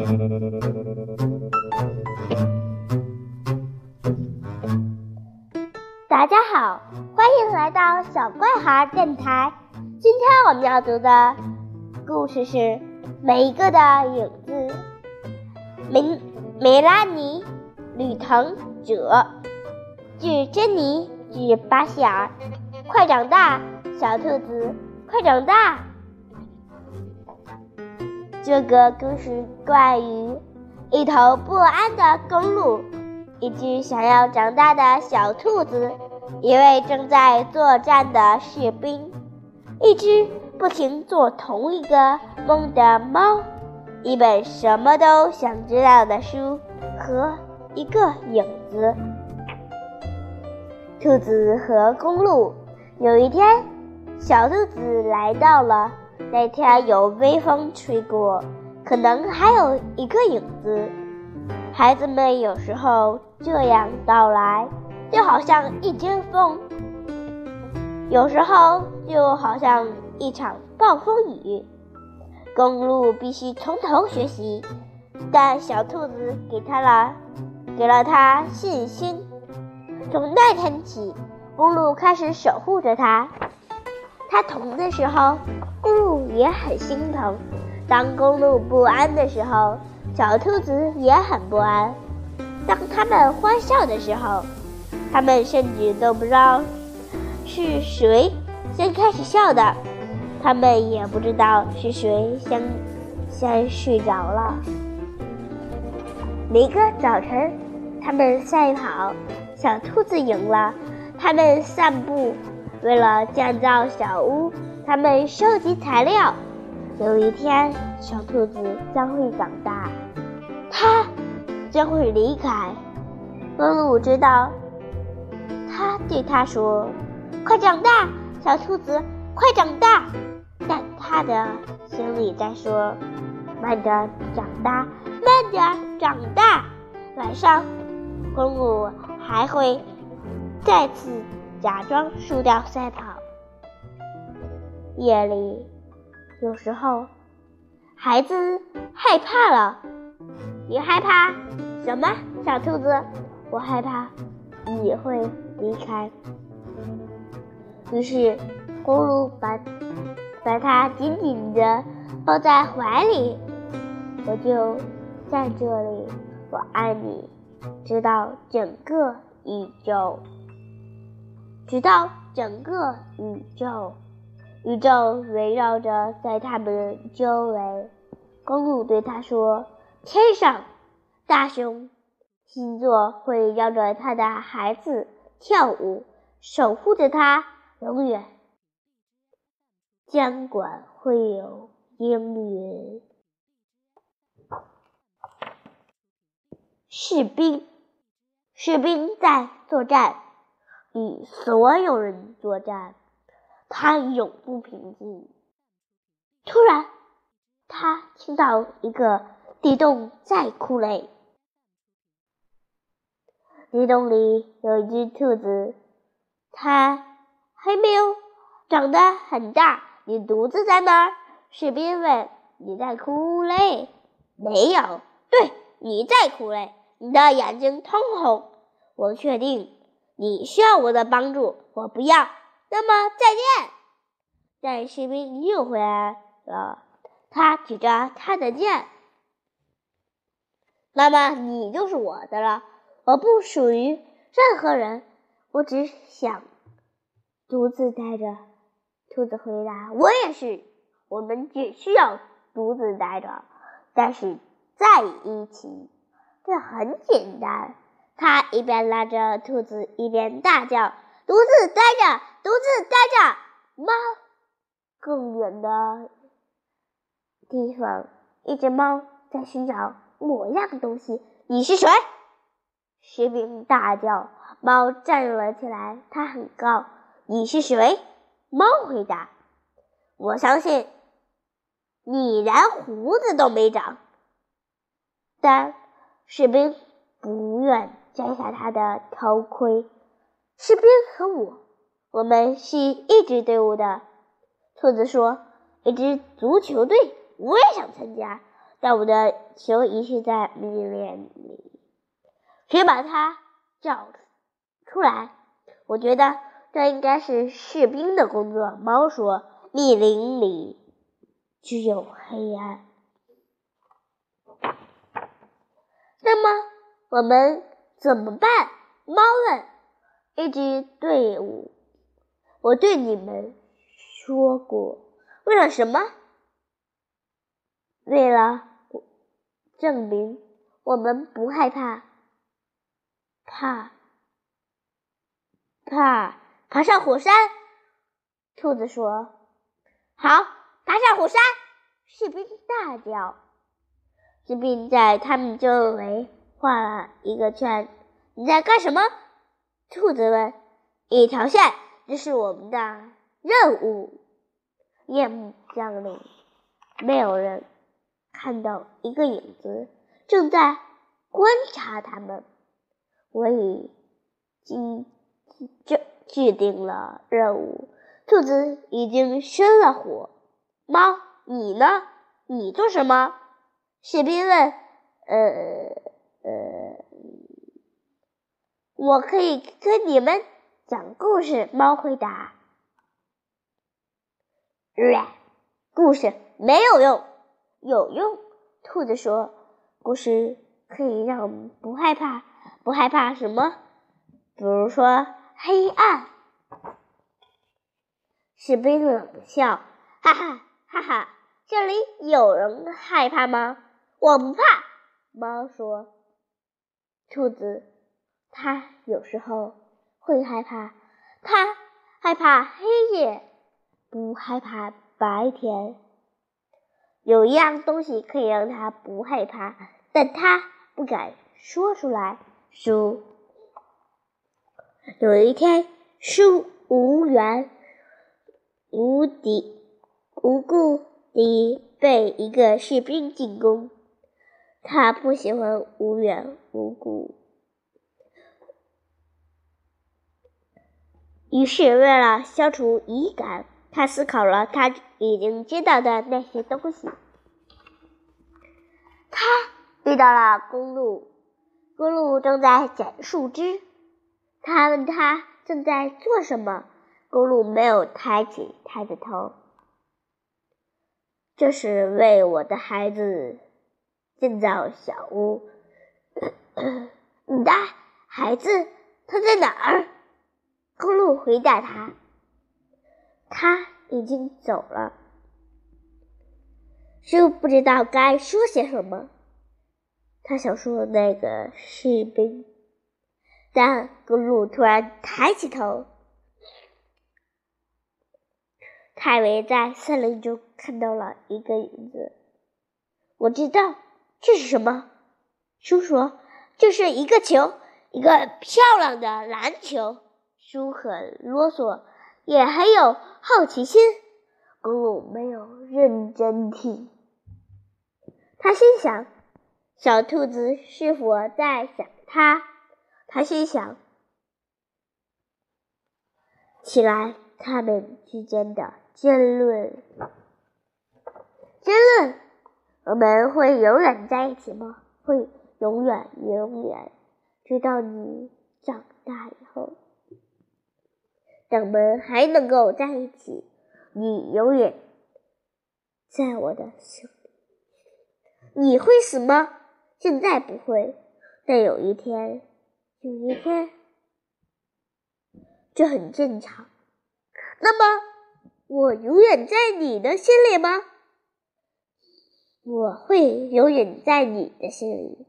大家好，欢迎来到小怪孩电台。今天我们要读的故事是《每一个的影子》。梅梅拉尼·吕腾者，据珍妮·据巴希尔。快长大，小兔子，快长大！这个故事关于一头不安的公鹿，一只想要长大的小兔子，一位正在作战的士兵，一只不停做同一个梦的猫，一本什么都想知道的书和一个影子。兔子和公鹿。有一天，小兔子来到了那天，有微风吹过，可能还有一个影子。孩子们有时候这样到来，就好像一阵风；有时候就好像一场暴风雨。公路必须从头学习，但小兔子给他了，给了他信心。从那天起。公路开始守护着它，它疼的时候，公路也很心疼；当公路不安的时候，小兔子也很不安；当他们欢笑的时候，他们甚至都不知道是谁先开始笑的，他们也不知道是谁先先睡着了。每个早晨，他们赛跑，小兔子赢了。他们散步，为了建造小屋，他们收集材料。有一天，小兔子将会长大，它将会离开。公鹿知道，他对他说：“快长大，小兔子，快长大。”但他的心里在说：“慢点长大，慢点长大。”晚上，公鹿还会。再次假装输掉赛跑。夜里，有时候孩子害怕了。你害怕什么，小兔子？我害怕你会离开。于是，公鹿把把它紧紧地抱在怀里。我就在这里，我爱你，直到整个宇宙。直到整个宇宙，宇宙围绕着在他们周围。公鹿对他说：“天上，大熊星座会绕着他的孩子跳舞，守护着他永远。监管会有阴云。士兵，士兵在作战。”与所有人作战，他永不平静。突然，他听到一个地洞在哭嘞。地洞里有一只兔子，它还没有长得很大。你独自在哪儿？士兵问。你在哭嘞？没有。对，你在哭嘞。你的眼睛通红。我确定。你需要我的帮助，我不要。那么再见。但士兵又回来了，他举着他的剑。妈妈你就是我的了，我不属于任何人，我只想独自待着。兔子回答：“我也是，我们只需要独自待着，但是在一起，这很简单。”他一边拉着兔子，一边大叫：“独自待着，独自待着！”猫，更远的地方，一只猫在寻找某样东西。你是谁？士兵大叫。猫站了起来，它很高。你是谁？猫回答：“我相信你连胡子都没长。”但士兵不愿。摘下他的头盔。士兵和我，我们是一支队伍的。兔子说：“一支足球队，我也想参加。但我的球遗失在密林里，谁把它找出来？我觉得这应该是士兵的工作。猫说：“密林里只有黑暗。”那么我们怎么办？猫问。一支队伍，我对你们说过，为了什么？为了证明我们不害怕，怕，怕爬上火山。兔子说：“好，爬上火山！”士兵大叫。士兵在他们周围画了一个圈。你在干什么？兔子问：“一条线，这是我们的任务。”夜幕降临，没有人看到一个影子正在观察他们。我已经制制定了任务。兔子已经生了火。猫，你呢？你做什么？士兵问：“呃，呃。”我可以跟你们讲故事。猫回答：“故事没有用，有用。”兔子说：“故事可以让我们不害怕，不害怕什么？比如说黑暗。”士兵冷笑：“哈哈哈哈！这里有人害怕吗？我不怕。”猫说：“兔子。”他有时候会害怕，他害怕黑夜，不害怕白天。有一样东西可以让他不害怕，但他不敢说出来。书。有一天，书无缘无敌无故地被一个士兵进攻。他不喜欢无缘无故。于是，为了消除疑感，他思考了他已经知道的那些东西。他遇到了公鹿，公鹿正在捡树枝。他问他正在做什么，公鹿没有抬起他的头。这是为我的孩子建造小屋。你的孩子他在哪儿？公鹿回答他：“他已经走了。”猪不知道该说些什么。他想说那个士兵，但公鹿突然抬起头。泰维在森林中看到了一个影子。我知道这是什么。叔说：“这是一个球，一个漂亮的篮球。”猪很啰嗦，也很有好奇心。公鹿没有认真听，他心想：小兔子是否在想他？他心想起来他们之间的争论。争论：我们会永远在一起吗？会永远永远，直到你长大以后。等我们还能够在一起，你永远在我的心里。你会死吗？现在不会，但有一天，有一天，这很正常。那么，我永远在你的心里吗？我会永远在你的心里。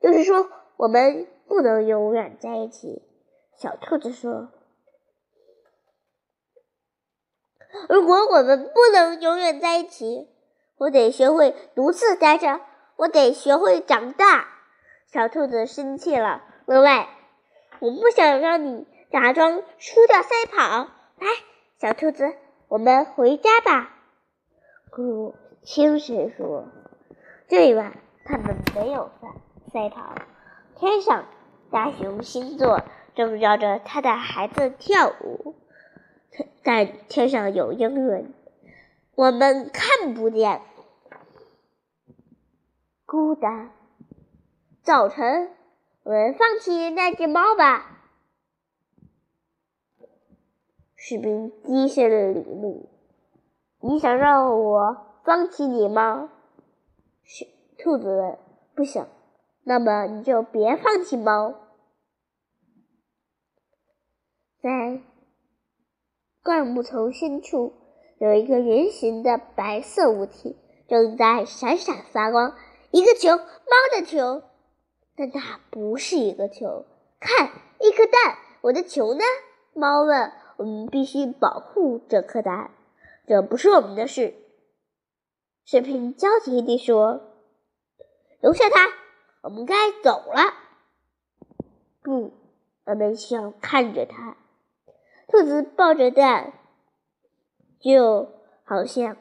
就是说，我们不能永远在一起。小兔子说。如果我们不能永远在一起，我得学会独自待着。我得学会长大。小兔子生气了。另外，我不想让你假装输掉赛跑。来，小兔子，我们回家吧。咕噜，轻声说。这一晚，他们没有赛赛跑。天上，大熊星座正绕着他的孩子跳舞。但天上有阴云，我们看不见。孤单。早晨，我们放弃那只猫吧。士兵低声的礼怒：“你想让我放弃你吗？”是兔子问：“不想，那么你就别放弃猫。”在灌木丛深处，有一个圆形的白色物体，正在闪闪发光。一个球，猫的球，但它不是一个球。看，一颗蛋。我的球呢？猫问。我们必须保护这颗蛋，这不是我们的事。士兵焦急地说：“留下它，我们该走了。”不，我们需要看着它。兔子抱着蛋，就好像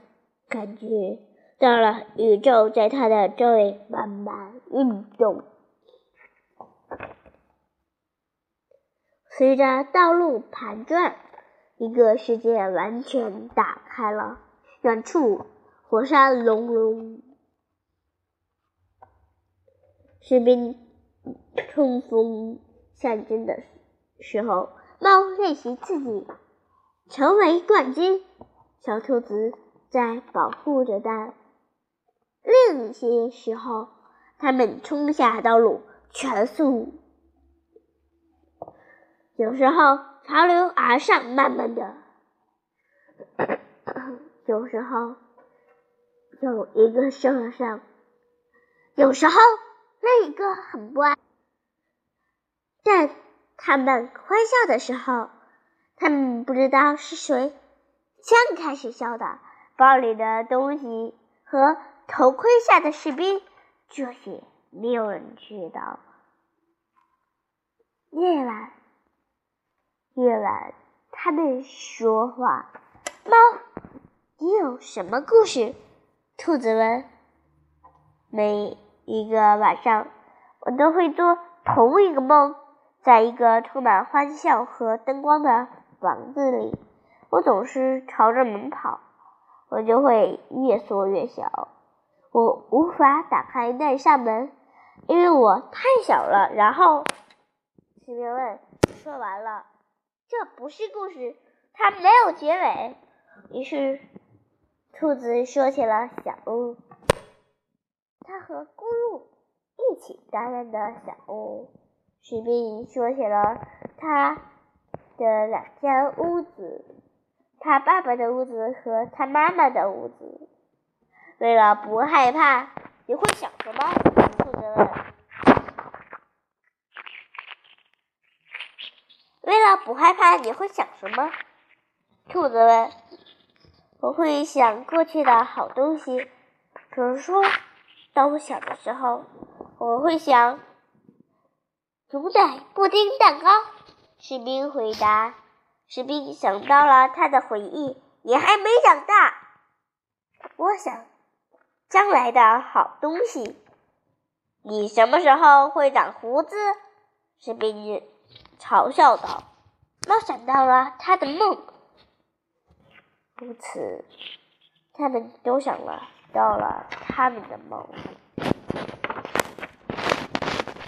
感觉到了宇宙在它的周围慢慢运动。随着道路盘转。一个世界完全打开了，远处火山隆隆，士兵冲锋陷阵的时候，猫练习自己成为冠军。小兔子在保护着蛋。另一些时候，它们冲下道路，全速。有时候。潮流而上，慢慢的，有时候有一个受了伤，有时候另一个很不安。但他们欢笑的时候，他们不知道是谁先开始笑的。包里的东西和头盔下的士兵，这些没有人知道。夜晚。夜晚，他们说话。猫，你有什么故事？兔子问。每一个晚上，我都会做同一个梦，在一个充满欢笑和灯光的房子里。我总是朝着门跑，我就会越缩越小。我无法打开那扇门，因为我太小了。然后，士兵问：“说完了？”这不是故事，它没有结尾。于是，兔子说起了小屋，它和咕噜一起担任的小屋。士兵说起了他的两间屋子，他爸爸的屋子和他妈妈的屋子。为了不害怕，你会想什么？兔子问。为了不害怕，你会想什么？兔子问。我会想过去的好东西，比如说，当我小的时候，我会想牛奶布丁蛋糕。士兵回答。士兵想到了他的回忆。你还没长大。我想将来的好东西。你什么时候会长胡子？士兵。嘲笑道：“猫想到了他的梦。”如此，他们都想了到了他们的梦。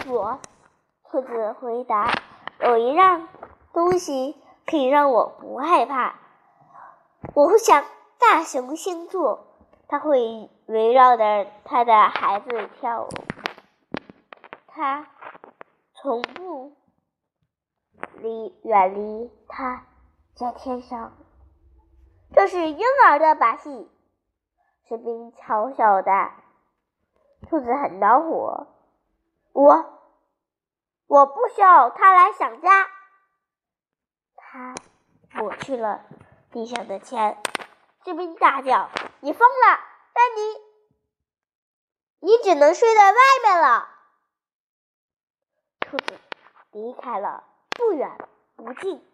我，兔子回答：“有一样东西可以让我不害怕。我会想大熊星座，它会围绕着它的孩子跳舞。它从不。”离远离他，在天上，这是婴儿的把戏。士兵嘲笑的，兔子很恼火。我，我不需要他来想家。他抹去了地上的钱。士兵大叫：“你疯了！但你，你只能睡在外面了。”兔子离开了。不远不近，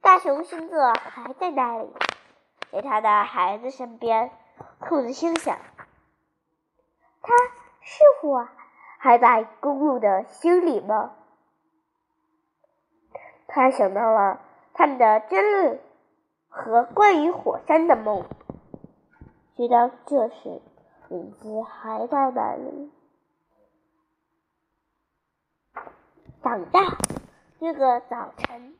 大熊星座还在那里，在他的孩子身边。兔子心想：他是我还在公路的心里吗？他想到了他们的争论和关于火山的梦。直到这时，影子还在那里。长大，这个早晨，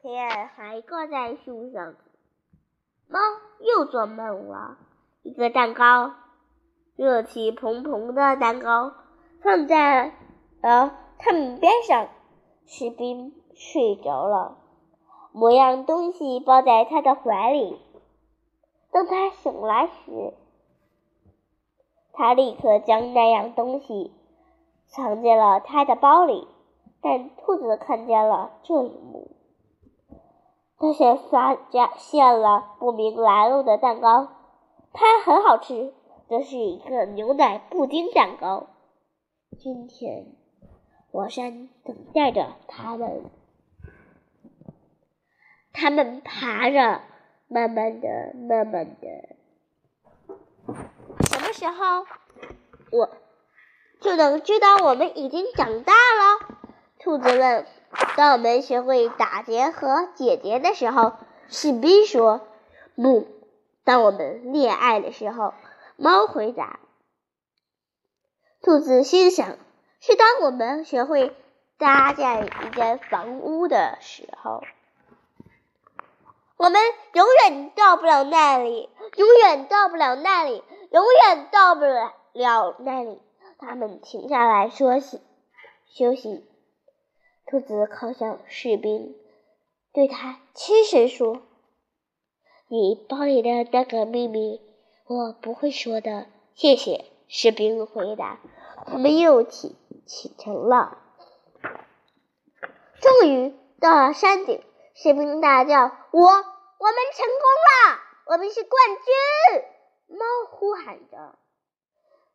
天还挂在树上。猫又做梦了，一个蛋糕，热气蓬蓬的蛋糕放在了他们边上。士兵睡着了，某样东西抱在他的怀里。当他醒来时，他立刻将那样东西藏进了他的包里。但兔子看见了这一幕。他先发现了不明来路的蛋糕，它很好吃，这是一个牛奶布丁蛋糕。今天，火山等待着他们。他们爬着，慢慢的，慢慢的。什么时候，我就能知道我们已经长大了？兔子问。当我们学会打结和解结的时候，士兵说：“不。”当我们恋爱的时候，猫回答。兔子心想：“是当我们学会搭建一间房屋的时候。”我们永远到不了那里，永远到不了那里，永远到不了那里。他们停下来说：“息，休息。”兔子靠向士兵，对他轻声说：“你包里的那个秘密，我不会说的。”谢谢。士兵回答。他们又启启程了。终于到了山顶，士兵大叫：“我，我们成功了！我们是冠军！”猫呼喊着。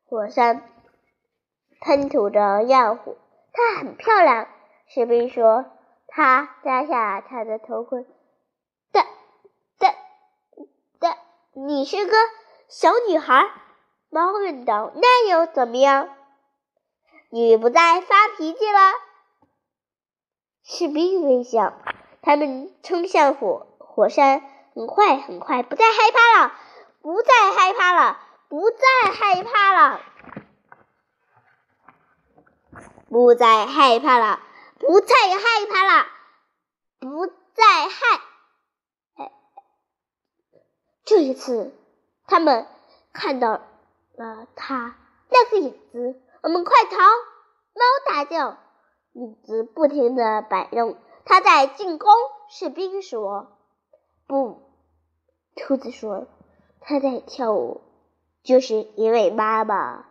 火山喷吐着焰火，它很漂亮。士兵说：“他摘下他的头盔。”“但但但，你是个小女孩。”猫问道。“那又怎么样？你不再发脾气了？”士兵微笑。他们冲向火火山，很快很快，不再害怕了，不再害怕了，不再害怕了，不再害怕了。不再害怕了，不再害。这一次，他们看到了他那个影子。我们快逃！猫大叫。影子不停的摆动，他在进攻。士兵说：“不。”兔子说：“他在跳舞，就是因为妈妈。”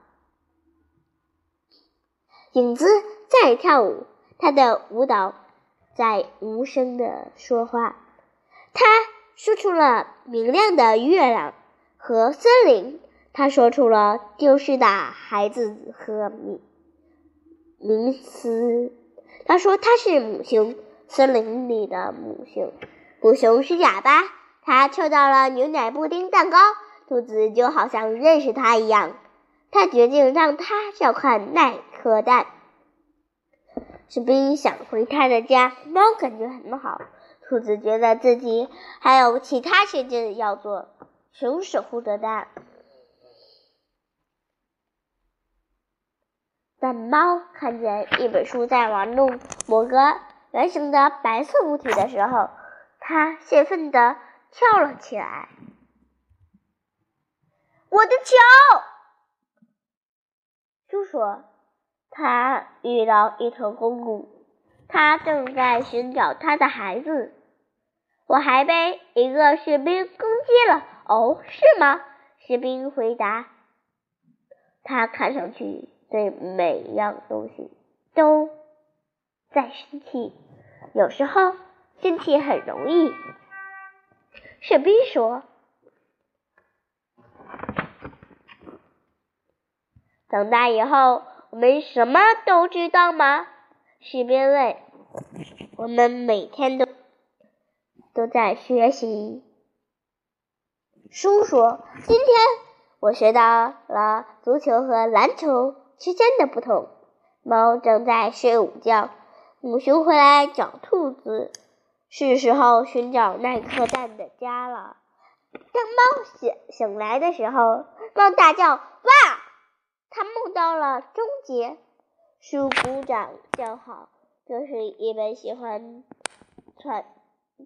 影子在跳舞。他的舞蹈在无声的说话，他说出了明亮的月亮和森林，他说出了丢失的孩子和迷迷思。他说他是母熊，森林里的母熊。母熊是哑巴，他抽到了牛奶布丁蛋糕。兔子就好像认识他一样，他决定让他照看那颗蛋。士兵想回他的家，猫感觉很好。兔子觉得自己还有其他事情要做，熊守护着蛋。当猫看见一本书在玩弄某个圆形的白色物体的时候，它兴奋地跳了起来。我的球！猪说。他遇到一头公鹿，他正在寻找他的孩子。我还被一个士兵攻击了。哦，是吗？士兵回答。他看上去对每样东西都在生气。有时候生气很容易。士兵说：“长大以后。”我们什么都知道吗？士兵问。我们每天都都在学习。书说，今天我学到了足球和篮球之间的不同。猫正在睡午觉，母熊回来找兔子，是时候寻找那颗蛋的家了。当猫醒醒来的时候，猫大叫：“哇！”他梦到了终结。树鼓掌叫好，这是一本喜欢团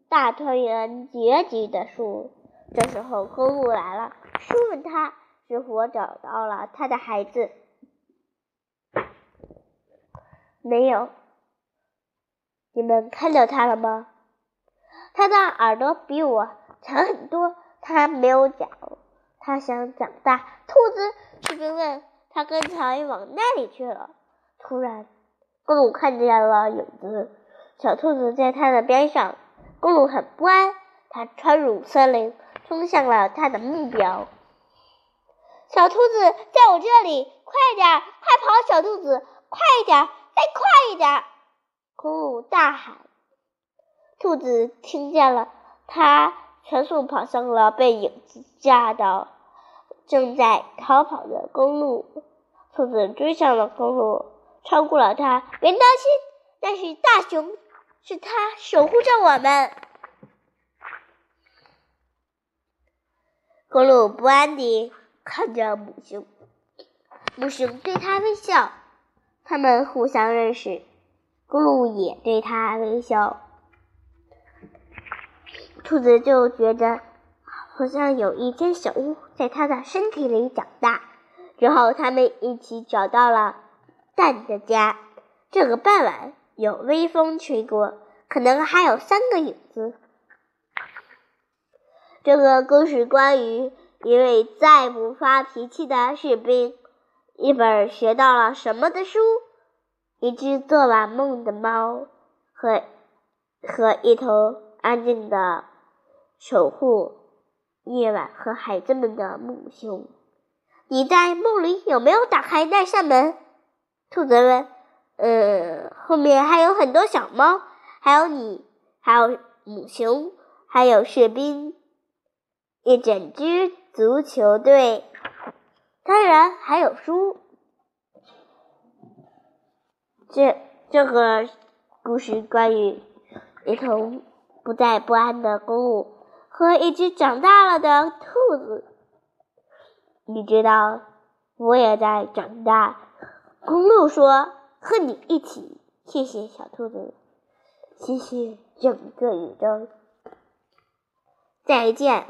大团圆结局的书。这时候公鹿来了，书问他是否找到了他的孩子。没有。你们看到他了吗？他的耳朵比我长很多，他没有脚，他想长大。兔子士兵问他刚才往那里去了。突然，公鹿看见了影子，小兔子在他的边上。公鹿很不安，它穿入森林，冲向了他的目标。小兔子在我这里，快点，快跑！小兔子，快一点，再快一点！公鹿大喊。兔子听见了，它全速跑向了被影子吓到、正在逃跑的公路。兔子追上了公路。超过了它，别担心，那是大熊，是他守护着我们。公鹿不安地看着母熊，母熊对他微笑，他们互相认识。公鹿也对他微笑，兔子就觉得好像有一间小屋在他的身体里长大。之后，他们一起找到了。蛋的家，这个傍晚有微风吹过，可能还有三个影子。这个故事关于一位再不发脾气的士兵，一本学到了什么的书，一只做完梦的猫，和和一头安静的守护夜晚和孩子们的母熊。你在梦里有没有打开那扇门？兔子问：“嗯，后面还有很多小猫，还有你，还有母熊，还有士兵，一整支足球队，当然还有书。这这个故事关于一头不再不安的公鹿和一只长大了的兔子。你知道，我也在长大。”公鹿说：“和你一起，谢谢小兔子，谢谢整个宇宙，再见。”